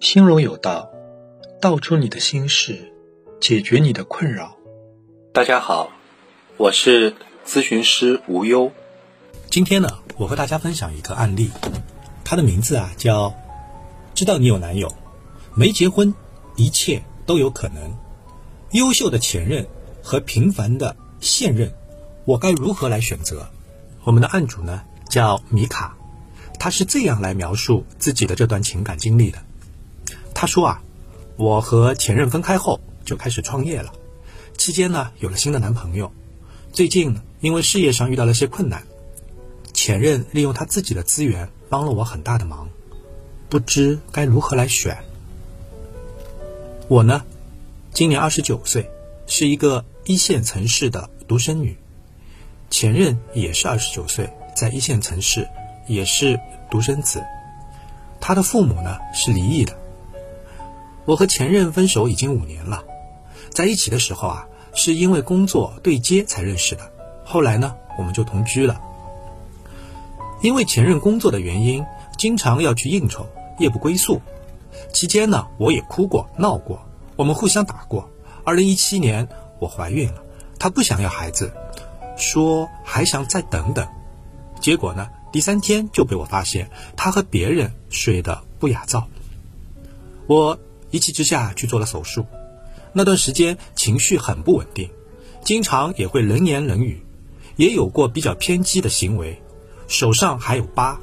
心荣有道，道出你的心事，解决你的困扰。大家好，我是咨询师无忧。今天呢，我和大家分享一个案例，他的名字啊叫“知道你有男友，没结婚，一切都有可能”。优秀的前任和平凡的现任，我该如何来选择？我们的案主呢叫米卡，他是这样来描述自己的这段情感经历的。他说啊，我和前任分开后就开始创业了，期间呢有了新的男朋友。最近因为事业上遇到了些困难，前任利用他自己的资源帮了我很大的忙，不知该如何来选。我呢，今年二十九岁，是一个一线城市的独生女，前任也是二十九岁，在一线城市也是独生子，他的父母呢是离异的。我和前任分手已经五年了，在一起的时候啊，是因为工作对接才认识的。后来呢，我们就同居了。因为前任工作的原因，经常要去应酬，夜不归宿。期间呢，我也哭过、闹过，我们互相打过。二零一七年，我怀孕了，他不想要孩子，说还想再等等。结果呢，第三天就被我发现他和别人睡得不雅照。我。一气之下去做了手术，那段时间情绪很不稳定，经常也会冷言冷语，也有过比较偏激的行为，手上还有疤。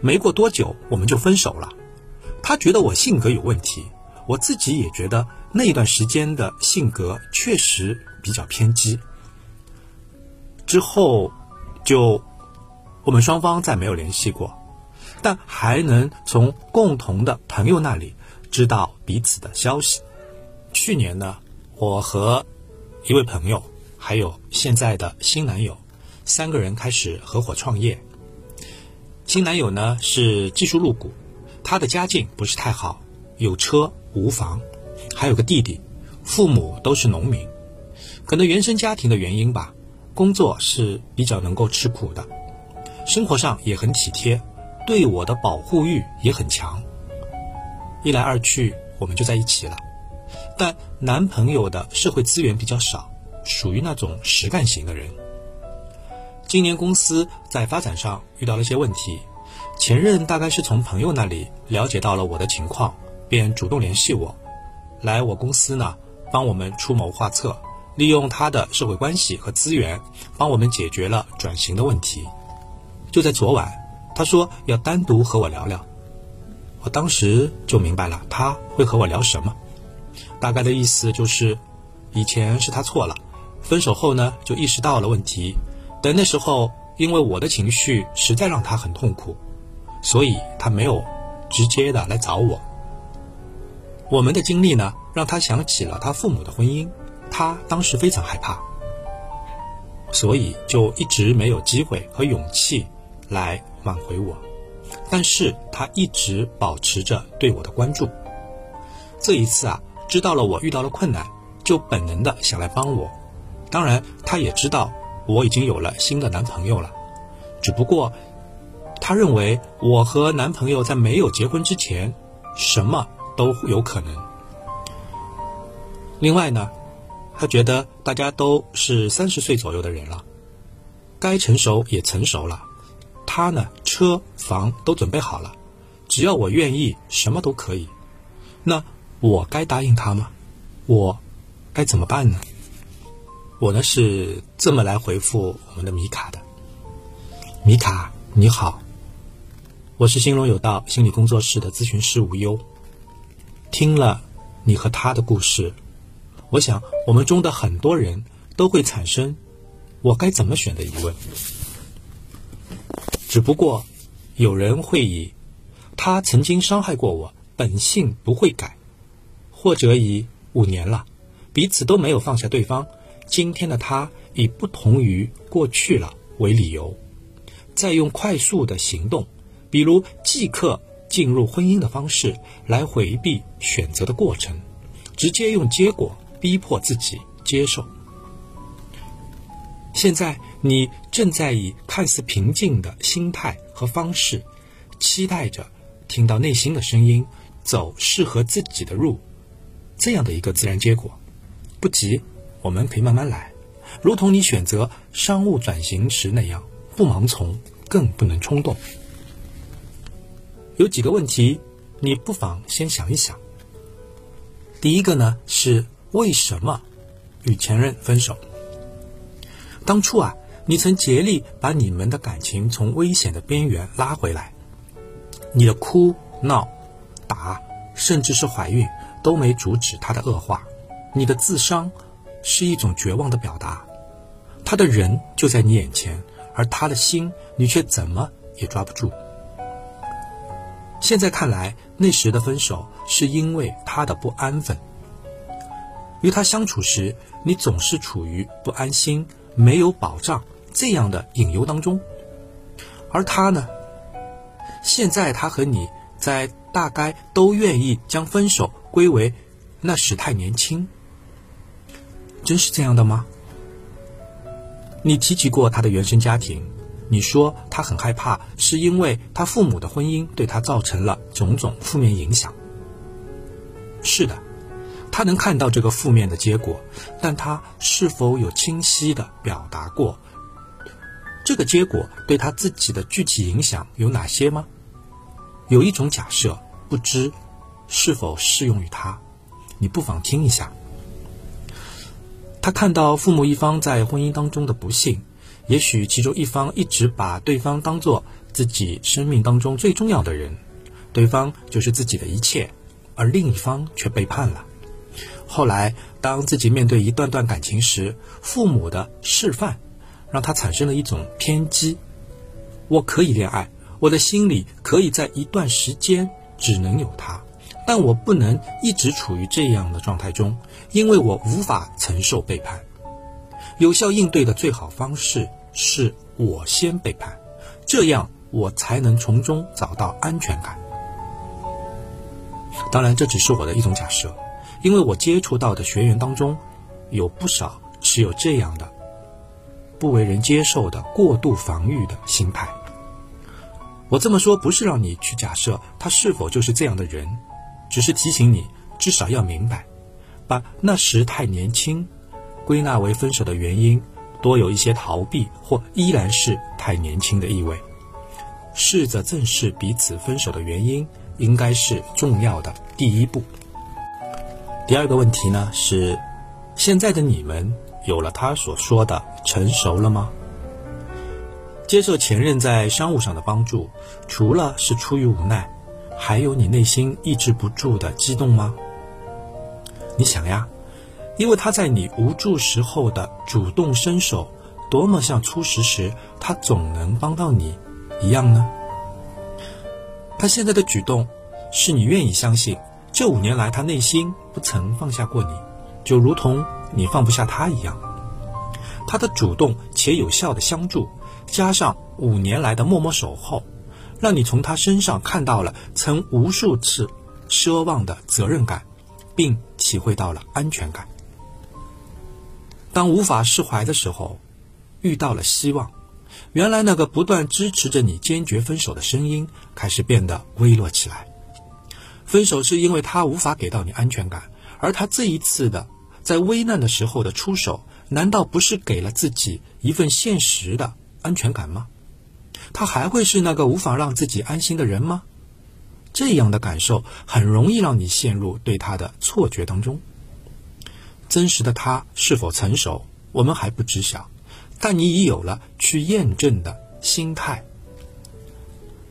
没过多久我们就分手了。他觉得我性格有问题，我自己也觉得那段时间的性格确实比较偏激。之后就我们双方再没有联系过，但还能从共同的朋友那里。知道彼此的消息。去年呢，我和一位朋友，还有现在的新男友，三个人开始合伙创业。新男友呢是技术入股，他的家境不是太好，有车无房，还有个弟弟，父母都是农民，可能原生家庭的原因吧，工作是比较能够吃苦的，生活上也很体贴，对我的保护欲也很强。一来二去，我们就在一起了。但男朋友的社会资源比较少，属于那种实干型的人。今年公司在发展上遇到了些问题，前任大概是从朋友那里了解到了我的情况，便主动联系我，来我公司呢帮我们出谋划策，利用他的社会关系和资源，帮我们解决了转型的问题。就在昨晚，他说要单独和我聊聊。我当时就明白了他会和我聊什么，大概的意思就是，以前是他错了，分手后呢就意识到了问题，等那时候因为我的情绪实在让他很痛苦，所以他没有直接的来找我。我们的经历呢让他想起了他父母的婚姻，他当时非常害怕，所以就一直没有机会和勇气来挽回我。但是他一直保持着对我的关注。这一次啊，知道了我遇到了困难，就本能的想来帮我。当然，他也知道我已经有了新的男朋友了，只不过他认为我和男朋友在没有结婚之前，什么都有可能。另外呢，他觉得大家都是三十岁左右的人了，该成熟也成熟了。他呢，车房都准备好了，只要我愿意，什么都可以。那我该答应他吗？我该怎么办呢？我呢是这么来回复我们的米卡的：米卡，你好，我是兴隆有道心理工作室的咨询师无忧。听了你和他的故事，我想我们中的很多人都会产生我该怎么选的疑问。只不过，有人会以他曾经伤害过我，本性不会改，或者以五年了，彼此都没有放下对方，今天的他已不同于过去了为理由，再用快速的行动，比如即刻进入婚姻的方式来回避选择的过程，直接用结果逼迫自己接受。现在你正在以看似平静的心态和方式，期待着听到内心的声音，走适合自己的路，这样的一个自然结果。不急，我们可以慢慢来，如同你选择商务转型时那样，不盲从，更不能冲动。有几个问题，你不妨先想一想。第一个呢是为什么与前任分手？当初啊，你曾竭力把你们的感情从危险的边缘拉回来，你的哭闹、打，甚至是怀孕，都没阻止他的恶化。你的自伤是一种绝望的表达，他的人就在你眼前，而他的心你却怎么也抓不住。现在看来，那时的分手是因为他的不安分。与他相处时，你总是处于不安心、没有保障这样的隐忧当中，而他呢，现在他和你在大概都愿意将分手归为那时太年轻。真是这样的吗？你提及过他的原生家庭，你说他很害怕，是因为他父母的婚姻对他造成了种种负面影响。是的，他能看到这个负面的结果，但他是否有清晰的表达过这个结果对他自己的具体影响有哪些吗？有一种假设，不知是否适用于他，你不妨听一下。他看到父母一方在婚姻当中的不幸，也许其中一方一直把对方当做自己生命当中最重要的人，对方就是自己的一切，而另一方却背叛了。后来，当自己面对一段段感情时，父母的示范让他产生了一种偏激：我可以恋爱，我的心里可以在一段时间只能有他。但我不能一直处于这样的状态中，因为我无法承受背叛。有效应对的最好方式是我先背叛，这样我才能从中找到安全感。当然，这只是我的一种假设，因为我接触到的学员当中，有不少持有这样的不为人接受的过度防御的心态。我这么说不是让你去假设他是否就是这样的人。只是提醒你，至少要明白，把那时太年轻归纳为分手的原因，多有一些逃避或依然是太年轻的意味。试着正视彼此分手的原因，应该是重要的第一步。第二个问题呢是，现在的你们有了他所说的成熟了吗？接受前任在商务上的帮助，除了是出于无奈。还有你内心抑制不住的激动吗？你想呀，因为他在你无助时候的主动伸手，多么像初识时他总能帮到你一样呢？他现在的举动，是你愿意相信这五年来他内心不曾放下过你，就如同你放不下他一样。他的主动且有效的相助，加上五年来的默默守候。让你从他身上看到了曾无数次奢望的责任感，并体会到了安全感。当无法释怀的时候，遇到了希望。原来那个不断支持着你坚决分手的声音开始变得微弱起来。分手是因为他无法给到你安全感，而他这一次的在危难的时候的出手，难道不是给了自己一份现实的安全感吗？他还会是那个无法让自己安心的人吗？这样的感受很容易让你陷入对他的错觉当中。真实的他是否成熟，我们还不知晓，但你已有了去验证的心态。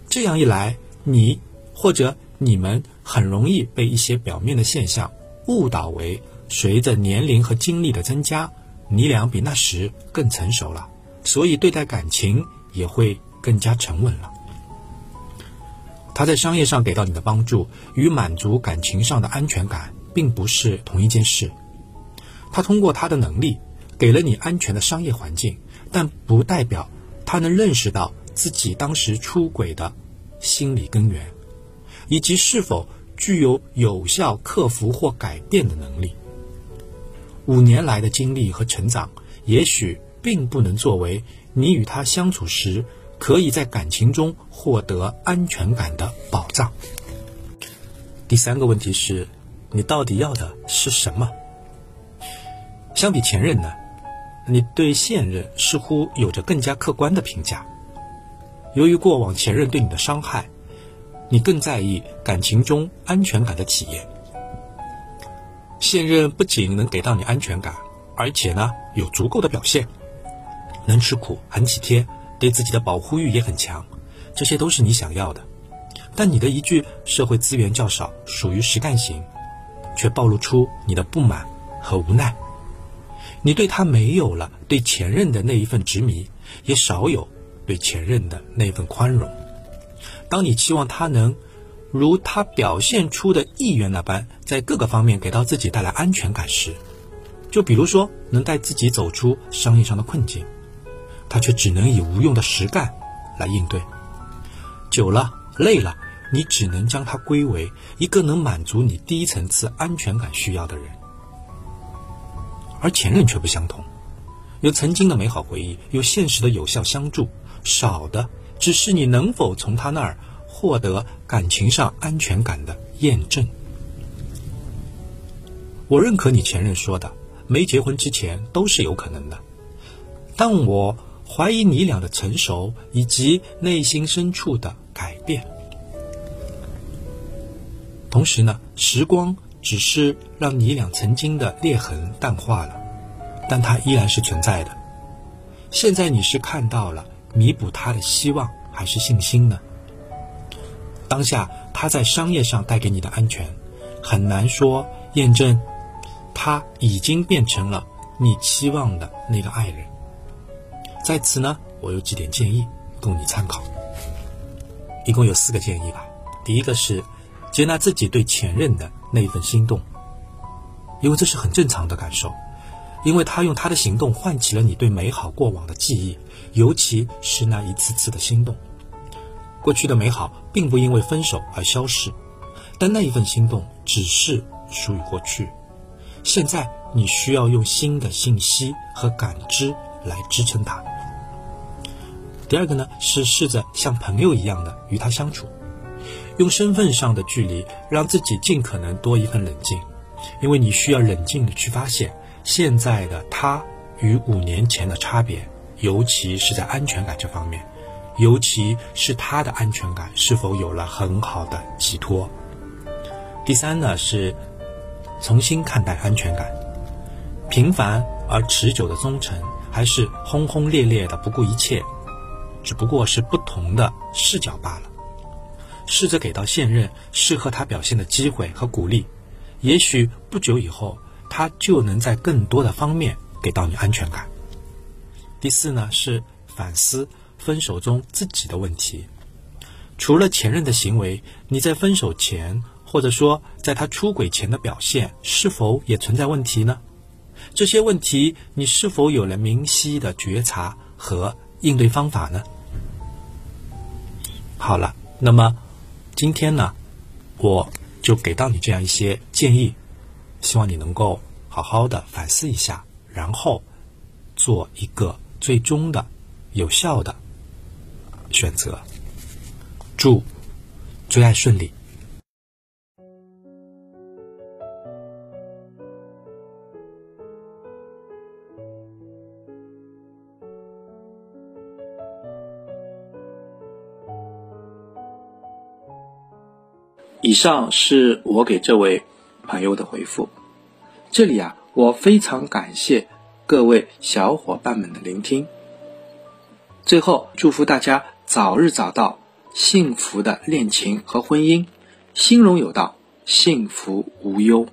这样一来，你或者你们很容易被一些表面的现象误导为随着年龄和经历的增加，你俩比那时更成熟了，所以对待感情也会。更加沉稳了。他在商业上给到你的帮助与满足感情上的安全感，并不是同一件事。他通过他的能力给了你安全的商业环境，但不代表他能认识到自己当时出轨的心理根源，以及是否具有有效克服或改变的能力。五年来的经历和成长，也许并不能作为你与他相处时。可以在感情中获得安全感的保障。第三个问题是，你到底要的是什么？相比前任呢，你对现任似乎有着更加客观的评价。由于过往前任对你的伤害，你更在意感情中安全感的体验。现任不仅能给到你安全感，而且呢有足够的表现，能吃苦，很体贴，对自己的保护欲也很强，这些都是你想要的。但你的一句社会资源较少，属于实干型，却暴露出你的不满和无奈。你对他没有了对前任的那一份执迷，也少有。对前任的那一份宽容，当你期望他能如他表现出的意愿那般，在各个方面给到自己带来安全感时，就比如说能带自己走出商业上的困境，他却只能以无用的实干来应对。久了累了，你只能将他归为一个能满足你第一层次安全感需要的人，而前任却不相同，有曾经的美好回忆，有现实的有效相助。少的只是你能否从他那儿获得感情上安全感的验证。我认可你前任说的，没结婚之前都是有可能的，但我怀疑你俩的成熟以及内心深处的改变。同时呢，时光只是让你俩曾经的裂痕淡化了，但它依然是存在的。现在你是看到了。弥补他的希望还是信心呢？当下他在商业上带给你的安全，很难说验证他已经变成了你期望的那个爱人。在此呢，我有几点建议供你参考，一共有四个建议吧。第一个是接纳自己对前任的那一份心动，因为这是很正常的感受。因为他用他的行动唤起了你对美好过往的记忆，尤其是那一次次的心动。过去的美好并不因为分手而消逝，但那一份心动只是属于过去。现在你需要用新的信息和感知来支撑它。第二个呢，是试着像朋友一样的与他相处，用身份上的距离让自己尽可能多一份冷静，因为你需要冷静的去发现。现在的他与五年前的差别，尤其是在安全感这方面，尤其是他的安全感是否有了很好的寄托。第三呢是重新看待安全感，平凡而持久的忠诚，还是轰轰烈烈的不顾一切，只不过是不同的视角罢了。试着给到现任适合他表现的机会和鼓励，也许不久以后。他就能在更多的方面给到你安全感。第四呢，是反思分手中自己的问题。除了前任的行为，你在分手前，或者说在他出轨前的表现，是否也存在问题呢？这些问题，你是否有了明晰的觉察和应对方法呢？好了，那么今天呢，我就给到你这样一些建议。希望你能够好好的反思一下，然后做一个最终的有效的选择。祝最爱顺利。以上是我给这位。朋友的回复，这里啊，我非常感谢各位小伙伴们的聆听。最后，祝福大家早日找到幸福的恋情和婚姻，心荣有道，幸福无忧。